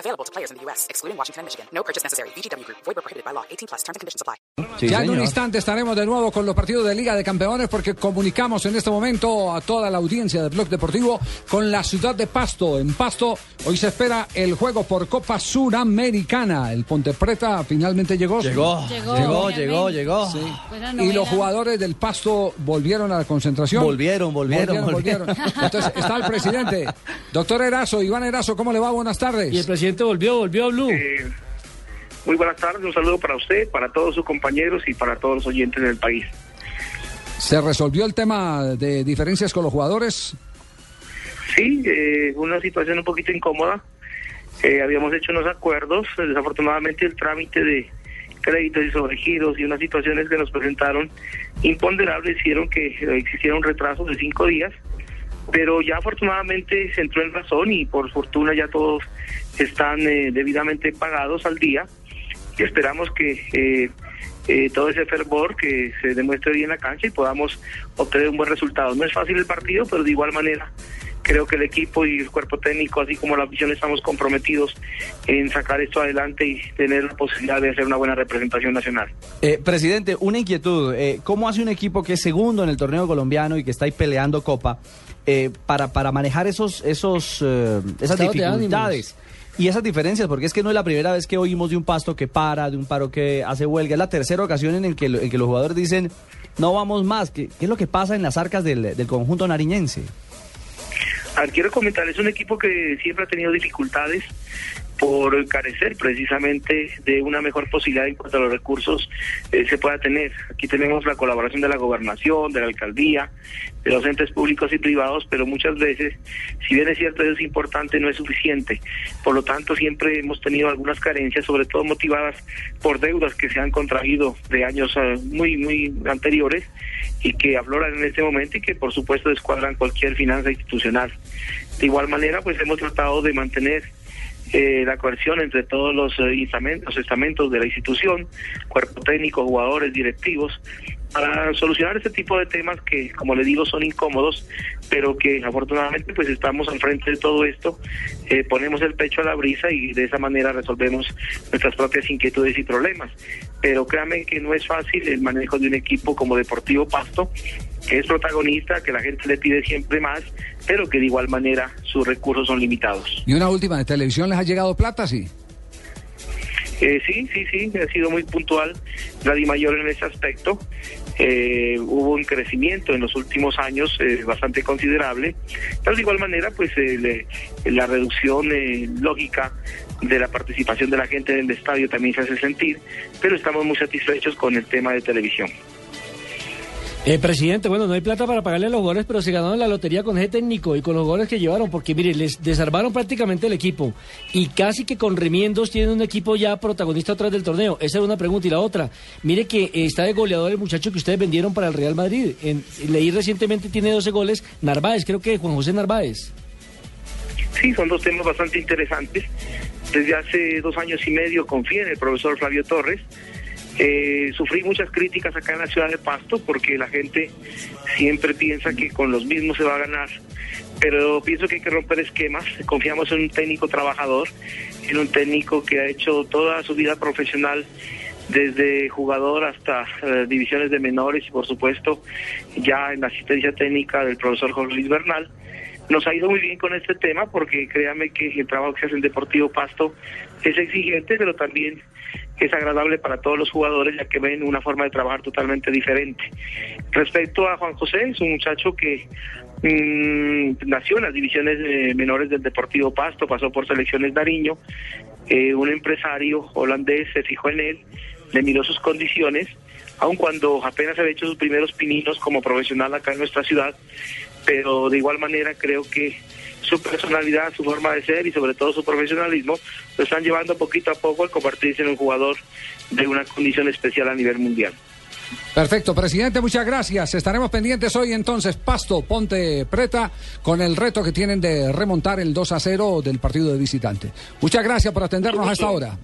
Available to players in the U.S., excluding Washington and Michigan. No purchase necessary. VGW Group. Void where prohibited by law. 18 plus. Terms and conditions apply. Sí, ya en un instante estaremos de nuevo con los partidos de Liga de Campeones porque comunicamos en este momento a toda la audiencia de Blog Deportivo con la ciudad de Pasto. En Pasto hoy se espera el juego por Copa Suramericana. El Ponte Preta finalmente llegó. Llegó, Llegó, llegó, llegó, llegó. Y los jugadores del Pasto volvieron a la concentración. Volvieron, volvieron, volvieron. Entonces está el presidente. Doctor Erazo, Iván Erazo, ¿cómo le va? Buenas tardes. Y el presidente volvió, volvió a Blue. Eh, muy buenas tardes, un saludo para usted, para todos sus compañeros y para todos los oyentes del país. ¿Se resolvió el tema de diferencias con los jugadores? Sí, eh, una situación un poquito incómoda. Eh, habíamos hecho unos acuerdos, desafortunadamente el trámite de créditos y sobregiros y unas situaciones que nos presentaron imponderables hicieron que existiera un retraso de cinco días, pero ya afortunadamente se entró en razón y por fortuna ya todos están eh, debidamente pagados al día y esperamos que eh, eh, todo ese fervor que se demuestre hoy en la cancha y podamos obtener un buen resultado. No es fácil el partido, pero de igual manera creo que el equipo y el cuerpo técnico, así como la afición, estamos comprometidos en sacar esto adelante y tener la posibilidad de hacer una buena representación nacional. Eh, presidente, una inquietud. eh, ¿Cómo hace un equipo que es segundo en el torneo colombiano y que está ahí peleando Copa eh, para, para manejar esos, esos, eh, esas Estado de dificultades? Y esas diferencias, porque es que no es la primera vez que oímos de un pasto que para, de un paro que hace huelga, es la tercera ocasión en el que, en que los jugadores dicen, no vamos más. ¿Qué, qué es lo que pasa en las arcas del, del conjunto nariñense? Quiero comentar, es un equipo que siempre ha tenido dificultades por carecer precisamente de una mejor posibilidad en cuanto a los recursos eh, se pueda tener. Aquí tenemos la colaboración de la gobernación, de la alcaldía, de los entes públicos y privados, pero muchas veces, si bien es cierto eso es importante, no es suficiente. Por lo tanto, siempre hemos tenido algunas carencias, sobre todo motivadas por deudas que se han contraído de años eh, muy, muy anteriores y que afloran en este momento y que por supuesto descuadran cualquier finanza institucional. De igual manera, pues hemos tratado de mantener eh, la coerción entre todos los eh, estamentos, los estamentos de la institución, cuerpo técnico, jugadores, directivos, para solucionar este tipo de temas que, como le digo, son incómodos, pero que afortunadamente pues estamos al frente de todo esto, eh, ponemos el pecho a la brisa y de esa manera resolvemos nuestras propias inquietudes y problemas. Pero créame que no es fácil el manejo de un equipo como Deportivo Pasto, que es protagonista, que la gente le pide siempre más, pero que de igual manera sus recursos son limitados. Y una última, ¿de televisión les ha llegado plata? Sí. Eh, sí, sí, sí, ha sido muy puntual la Mayor en ese aspecto. Eh, hubo un crecimiento en los últimos años eh, bastante considerable, pero de igual manera, pues eh, la reducción eh, lógica de la participación de la gente en el estadio también se hace sentir, pero estamos muy satisfechos con el tema de televisión. Eh, presidente, bueno, no hay plata para pagarle a los jugadores, pero se ganaron la lotería con ese técnico y con los jugadores que llevaron, porque mire, les desarmaron prácticamente el equipo y casi que con remiendos tienen un equipo ya protagonista atrás del torneo. Esa era una pregunta. Y la otra, mire que eh, está de goleador el muchacho que ustedes vendieron para el Real Madrid. En- leí recientemente tiene 12 goles, Narváez, creo que Juan José Narváez. Sí, son dos temas bastante interesantes. Desde hace dos años y medio confié en el profesor Flavio Torres. Eh, sufrí muchas críticas acá en la ciudad de Pasto porque la gente siempre piensa que con los mismos se va a ganar. Pero pienso que hay que romper esquemas. Confiamos en un técnico trabajador, en un técnico que ha hecho toda su vida profesional desde jugador hasta eh, divisiones de menores y por supuesto ya en la asistencia técnica del profesor Jorge Luis Bernal. Nos ha ido muy bien con este tema porque créame que el trabajo que hace el Deportivo Pasto es exigente, pero también es agradable para todos los jugadores ya que ven una forma de trabajar totalmente diferente. Respecto a Juan José, es un muchacho que mm, nació en las divisiones menores del Deportivo Pasto, pasó por selecciones Nariño, eh, un empresario holandés se fijó en él, le miró sus condiciones, aun cuando apenas había hecho sus primeros pininos como profesional acá en nuestra ciudad, pero de igual manera creo que su personalidad, su forma de ser y sobre todo su profesionalismo lo están llevando poquito a poco a convertirse en un jugador de una condición especial a nivel mundial. Perfecto, presidente, muchas gracias. Estaremos pendientes hoy entonces, Pasto, Ponte Preta, con el reto que tienen de remontar el 2 a 0 del partido de visitante. Muchas gracias por atendernos hasta ahora.